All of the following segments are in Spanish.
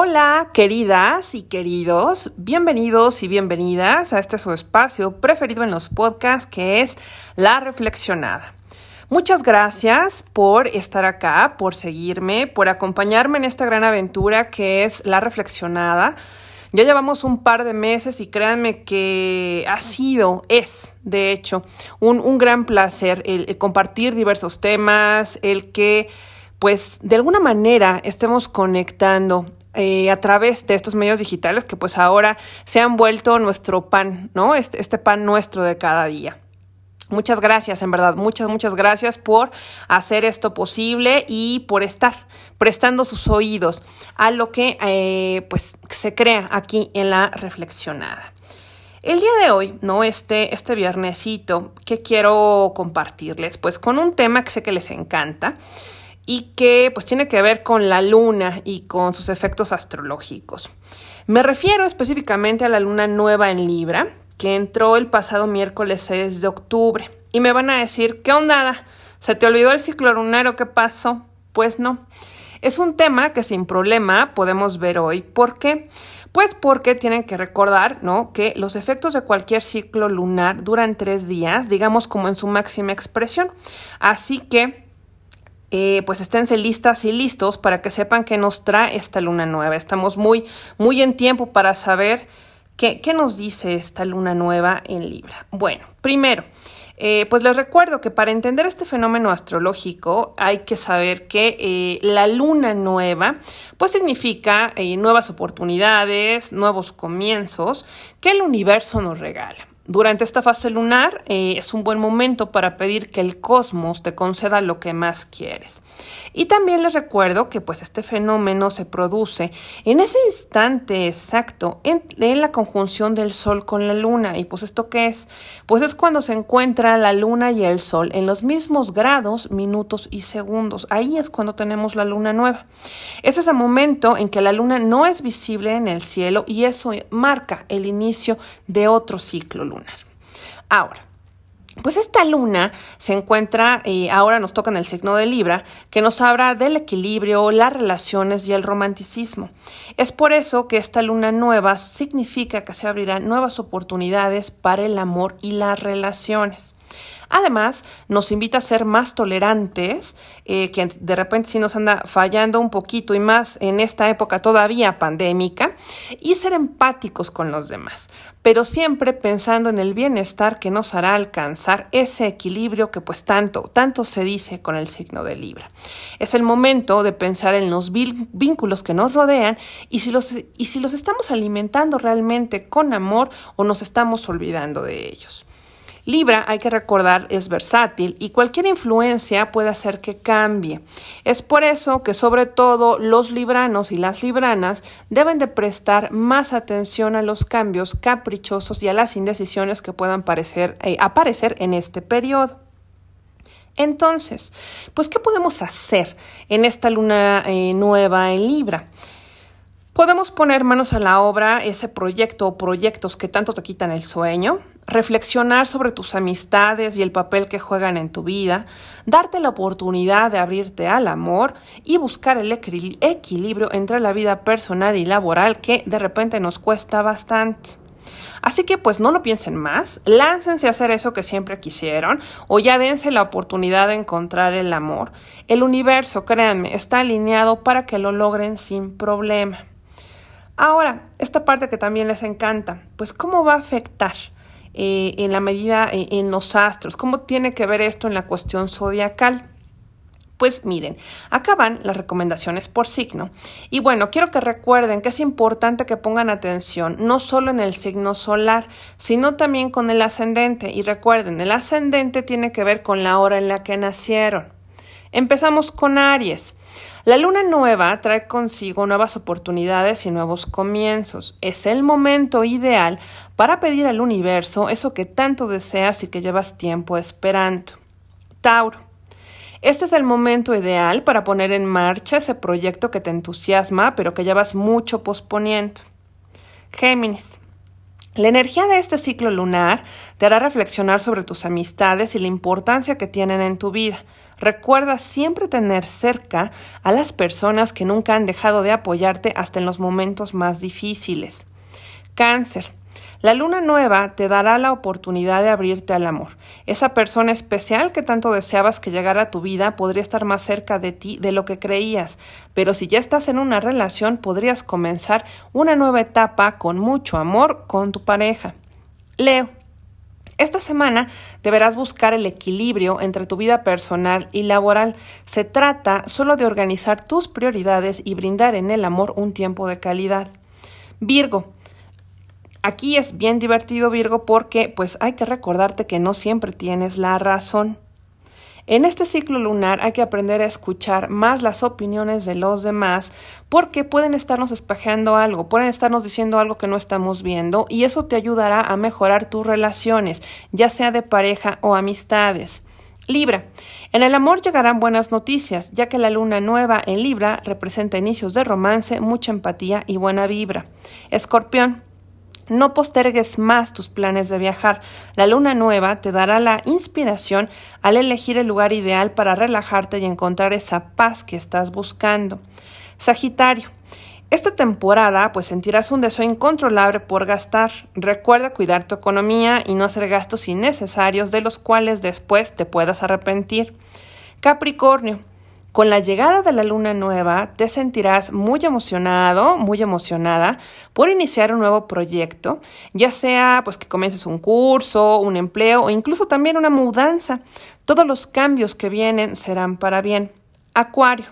Hola, queridas y queridos, bienvenidos y bienvenidas a este su espacio preferido en los podcasts que es La Reflexionada. Muchas gracias por estar acá, por seguirme, por acompañarme en esta gran aventura que es La Reflexionada. Ya llevamos un par de meses y créanme que ha sido, es, de hecho, un, gran placer el compartir diversos temas, el que pues de alguna manera estemos conectando eh, a través de estos medios digitales que pues ahora se han vuelto nuestro pan, ¿no? Este, este pan nuestro de cada día. Muchas gracias, en verdad, muchas, muchas gracias por hacer esto posible y por estar prestando sus oídos a lo que eh, pues se crea aquí en la reflexionada. El día de hoy, ¿no? Este, este viernesito que quiero compartirles, pues con un tema que sé que les encanta y que pues tiene que ver con la luna y con sus efectos astrológicos. Me refiero específicamente a la luna nueva en Libra, que entró el pasado miércoles 6 de octubre. Y me van a decir, ¿qué onda? ¿Se te olvidó el ciclo lunar o qué pasó? Pues no. Es un tema que sin problema podemos ver hoy. ¿Por qué? Pues porque tienen que recordar, ¿no? Que los efectos de cualquier ciclo lunar duran tres días, digamos como en su máxima expresión. Así que eh, pues esténse listas y listos para que sepan qué nos trae esta luna nueva. Estamos muy, muy en tiempo para saber qué, nos dice esta luna nueva en Libra. Bueno, primero, eh, pues les recuerdo que para entender este fenómeno astrológico hay que saber que eh, la luna nueva pues significa nuevas oportunidades, nuevos comienzos que el universo nos regala. Durante esta fase lunar eh, es un buen momento para pedir que el cosmos te conceda lo que más quieres. Y también les recuerdo que pues este fenómeno se produce en ese instante exacto en, la conjunción del Sol con la Luna. ¿Y pues esto qué es? Pues es cuando se encuentra la Luna y el Sol en los mismos grados, minutos y segundos. Ahí es cuando tenemos la Luna nueva. Es ese momento en que la Luna no es visible en el cielo y eso marca el inicio de otro ciclo lunar. Ahora, pues esta luna se encuentra, y ahora nos toca en el signo de Libra, que nos habla del equilibrio, las relaciones y el romanticismo. Es por eso que esta luna nueva significa que se abrirán nuevas oportunidades para el amor y las relaciones. Además, nos invita a ser más tolerantes, eh, que de repente sí nos anda fallando un poquito y más en esta época todavía pandémica, y ser empáticos con los demás, pero siempre pensando en el bienestar que nos hará alcanzar ese equilibrio que pues tanto, tanto se dice con el signo de Libra. Es el momento de pensar en los vínculos que nos rodean y si los, y si los estamos alimentando realmente con amor o nos estamos olvidando de ellos. Libra, hay que recordar, es versátil y cualquier influencia puede hacer que cambie. Es por eso que sobre todo los libranos y las libranas deben de prestar más atención a los cambios caprichosos y a las indecisiones que puedan eh, aparecer en este periodo. Entonces, pues, ¿qué podemos hacer en esta luna eh, nueva en Libra? Podemos poner manos a la obra ese proyecto o proyectos que tanto te quitan el sueño, reflexionar sobre tus amistades y el papel que juegan en tu vida, darte la oportunidad de abrirte al amor y buscar el equilibrio entre la vida personal y laboral que de repente nos cuesta bastante. Así que pues no lo piensen más, láncense a hacer eso que siempre quisieron o ya dense la oportunidad de encontrar el amor. El universo, créanme, está alineado para que lo logren sin problema. Ahora, esta parte que también les encanta, pues cómo va a afectar eh, en la medida eh, en los astros, cómo tiene que ver esto en la cuestión zodiacal. Pues miren, acá van las recomendaciones por signo. Y bueno, quiero que recuerden que es importante que pongan atención no solo en el signo solar, sino también con el ascendente. Y recuerden, el ascendente tiene que ver con la hora en la que nacieron. Empezamos con Aries. La luna nueva trae consigo nuevas oportunidades y nuevos comienzos. Es el momento ideal para pedir al universo eso que tanto deseas y que llevas tiempo esperando. Tauro. Este es el momento ideal para poner en marcha ese proyecto que te entusiasma pero que llevas mucho posponiendo. Géminis. La energía de este ciclo lunar te hará reflexionar sobre tus amistades y la importancia que tienen en tu vida. Recuerda siempre tener cerca a las personas que nunca han dejado de apoyarte hasta en los momentos más difíciles. Cáncer. La luna nueva te dará la oportunidad de abrirte al amor. Esa persona especial que tanto deseabas que llegara a tu vida podría estar más cerca de ti de lo que creías, pero si ya estás en una relación podrías comenzar una nueva etapa con mucho amor con tu pareja. Leo. Esta semana deberás buscar el equilibrio entre tu vida personal y laboral. Se trata solo de organizar tus prioridades y brindar en el amor un tiempo de calidad. Virgo, Aquí es bien divertido Virgo porque pues hay que recordarte que no siempre tienes la razón. En este ciclo lunar hay que aprender a escuchar más las opiniones de los demás porque pueden estarnos espejeando algo, pueden estarnos diciendo algo que no estamos viendo y eso te ayudará a mejorar tus relaciones, ya sea de pareja o amistades. Libra. En el amor llegarán buenas noticias, ya que la luna nueva en Libra representa inicios de romance, mucha empatía y buena vibra. Escorpión. No postergues más tus planes de viajar. La luna nueva te dará la inspiración al elegir el lugar ideal para relajarte y encontrar esa paz que estás buscando. Sagitario. Esta temporada pues sentirás un deseo incontrolable por gastar. Recuerda cuidar tu economía y no hacer gastos innecesarios de los cuales después te puedas arrepentir. Capricornio. Con la llegada de la luna nueva te sentirás muy emocionado, muy emocionada por iniciar un nuevo proyecto, ya sea pues que comiences un curso, un empleo o incluso también una mudanza. Todos los cambios que vienen serán para bien. Acuario.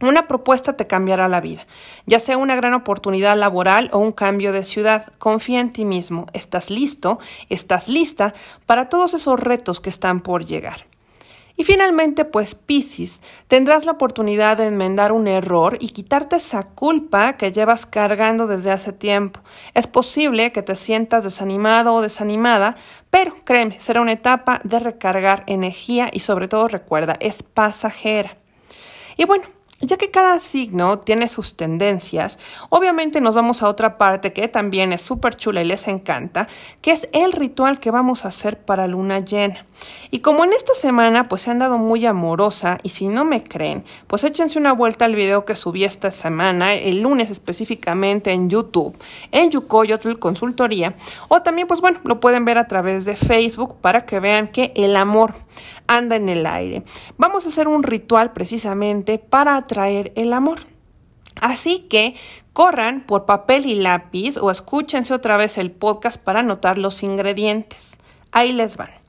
Una propuesta te cambiará la vida, ya sea una gran oportunidad laboral o un cambio de ciudad. Confía en ti mismo. Estás listo, estás lista para todos esos retos que están por llegar. Y finalmente, pues Piscis, tendrás la oportunidad de enmendar un error y quitarte esa culpa que llevas cargando desde hace tiempo. Es posible que te sientas desanimado o desanimada, pero créeme, será una etapa de recargar energía y sobre todo recuerda, es pasajera. Y bueno, ya que cada signo tiene sus tendencias, obviamente nos vamos a otra parte que también es súper chula y les encanta, que es el ritual que vamos a hacer para luna llena. Y como en esta semana pues se han dado muy amorosa y si no me creen, pues échense una vuelta al video que subí esta semana, el lunes específicamente en YouTube, en Yucoyotl Consultoría, o también pues bueno, lo pueden ver a través de Facebook para que vean que el amor anda en el aire. Vamos a hacer un ritual precisamente para atraer el amor. Así que corran por papel y lápiz o escúchense otra vez el podcast para anotar los ingredientes. Ahí les van.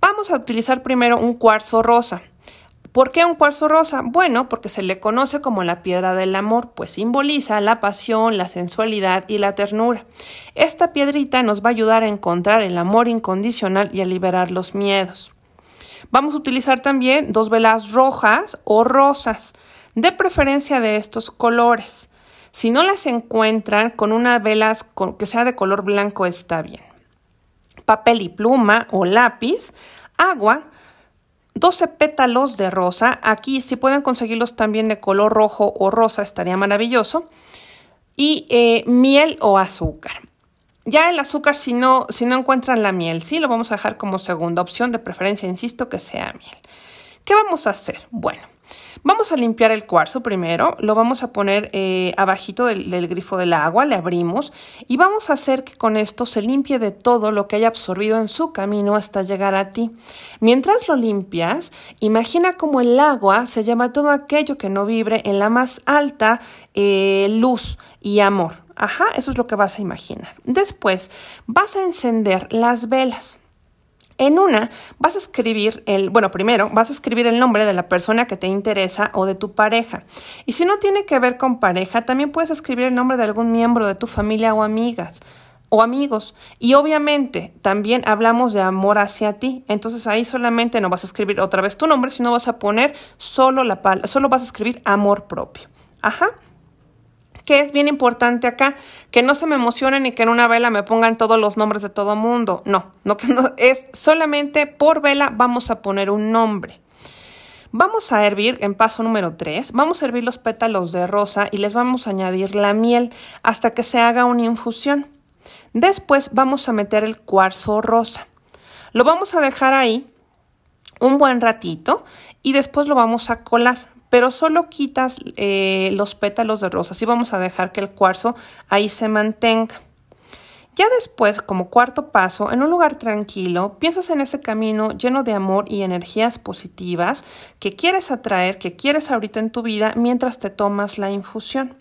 Vamos a utilizar primero un cuarzo rosa. ¿Por qué un cuarzo rosa? Bueno, porque se le conoce como la piedra del amor, pues simboliza la pasión, la sensualidad y la ternura. Esta piedrita nos va a ayudar a encontrar el amor incondicional y a liberar los miedos. Vamos a utilizar también dos velas rojas o rosas, de preferencia de estos colores. Si no las encuentran con una vela que sea de color blanco está bien. Papel y pluma o lápiz, agua, 12 pétalos de rosa. Aquí si pueden conseguirlos también de color rojo o rosa estaría maravilloso. Y eh, miel o azúcar. Ya el azúcar, si no, si no encuentran la miel, sí, lo vamos a dejar como segunda opción, de preferencia, insisto, que sea miel. ¿Qué vamos a hacer? Bueno, vamos a limpiar el cuarzo primero, lo vamos a poner eh, abajito del, grifo del agua, le abrimos y vamos a hacer que con esto se limpie de todo lo que haya absorbido en su camino hasta llegar a ti. Mientras lo limpias, imagina cómo el agua se llama todo aquello que no vibre en la más alta eh, luz y amor. Ajá, eso es lo que vas a imaginar. Después vas a encender las velas. En una vas a escribir el, bueno, primero vas a escribir el nombre de la persona que te interesa o de tu pareja. Y si no tiene que ver con pareja, también puedes escribir el nombre de algún miembro de tu familia o amigas o amigos. Y obviamente también hablamos de amor hacia ti. Entonces ahí solamente no vas a escribir otra vez tu nombre, sino vas a poner solo la solo vas a escribir amor propio. Ajá que es bien importante acá, que no se me emocionen y que en una vela me pongan todos los nombres de todo mundo. No, no, no, es solamente por vela vamos a poner un nombre. Vamos a hervir en paso número 3, vamos a hervir los pétalos de rosa y les vamos a añadir la miel hasta que se haga una infusión. Después vamos a meter el cuarzo rosa. Lo vamos a dejar ahí un buen ratito y después lo vamos a colar, pero solo quitas eh, los pétalos de rosa. Así vamos a dejar que el cuarzo ahí se mantenga. Ya después, como cuarto paso, en un lugar tranquilo, piensas en ese camino lleno de amor y energías positivas que quieres atraer, que quieres ahorita en tu vida mientras te tomas la infusión.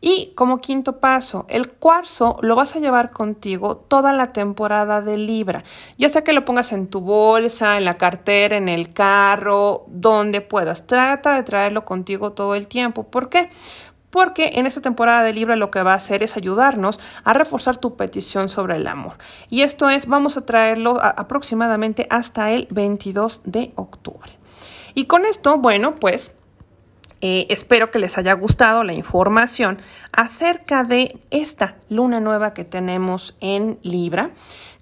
Y como quinto paso, el cuarzo lo vas a llevar contigo toda la temporada de Libra, ya sea que lo pongas en tu bolsa, en la cartera, en el carro, donde puedas. Trata de traerlo contigo todo el tiempo. ¿Por qué? porque en esta temporada de Libra lo que va a hacer es ayudarnos a reforzar tu petición sobre el amor. Y esto es, vamos a traerlo aproximadamente hasta el 22 de octubre. Y con esto, bueno, pues eh, espero que les haya gustado la información acerca de esta luna nueva que tenemos en Libra,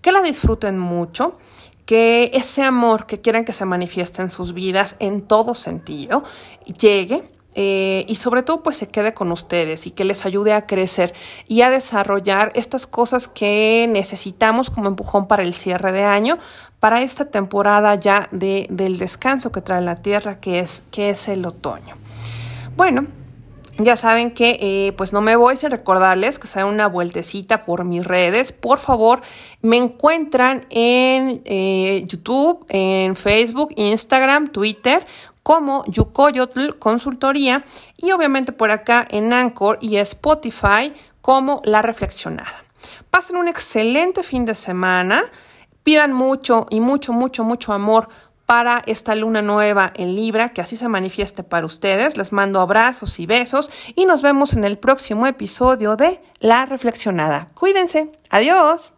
que la disfruten mucho, que ese amor que quieran que se manifieste en sus vidas en todo sentido llegue. Eh, y sobre todo pues se quede con ustedes y que les ayude a crecer y a desarrollar estas cosas que necesitamos como empujón para el cierre de año, para esta temporada ya de, del descanso que trae la tierra que es, que es el otoño. Bueno, ya saben que eh, pues no me voy sin recordarles que se den una vueltecita por mis redes. Por favor, me encuentran en eh, YouTube, en Facebook, Instagram, Twitter como Yukoyotl Consultoría y obviamente por acá en Anchor y Spotify como La Reflexionada. Pasen un excelente fin de semana. Pidan mucho y mucho, mucho, mucho amor para esta luna nueva en Libra, que así se manifieste para ustedes. Les mando abrazos y besos y nos vemos en el próximo episodio de La Reflexionada. Cuídense. Adiós.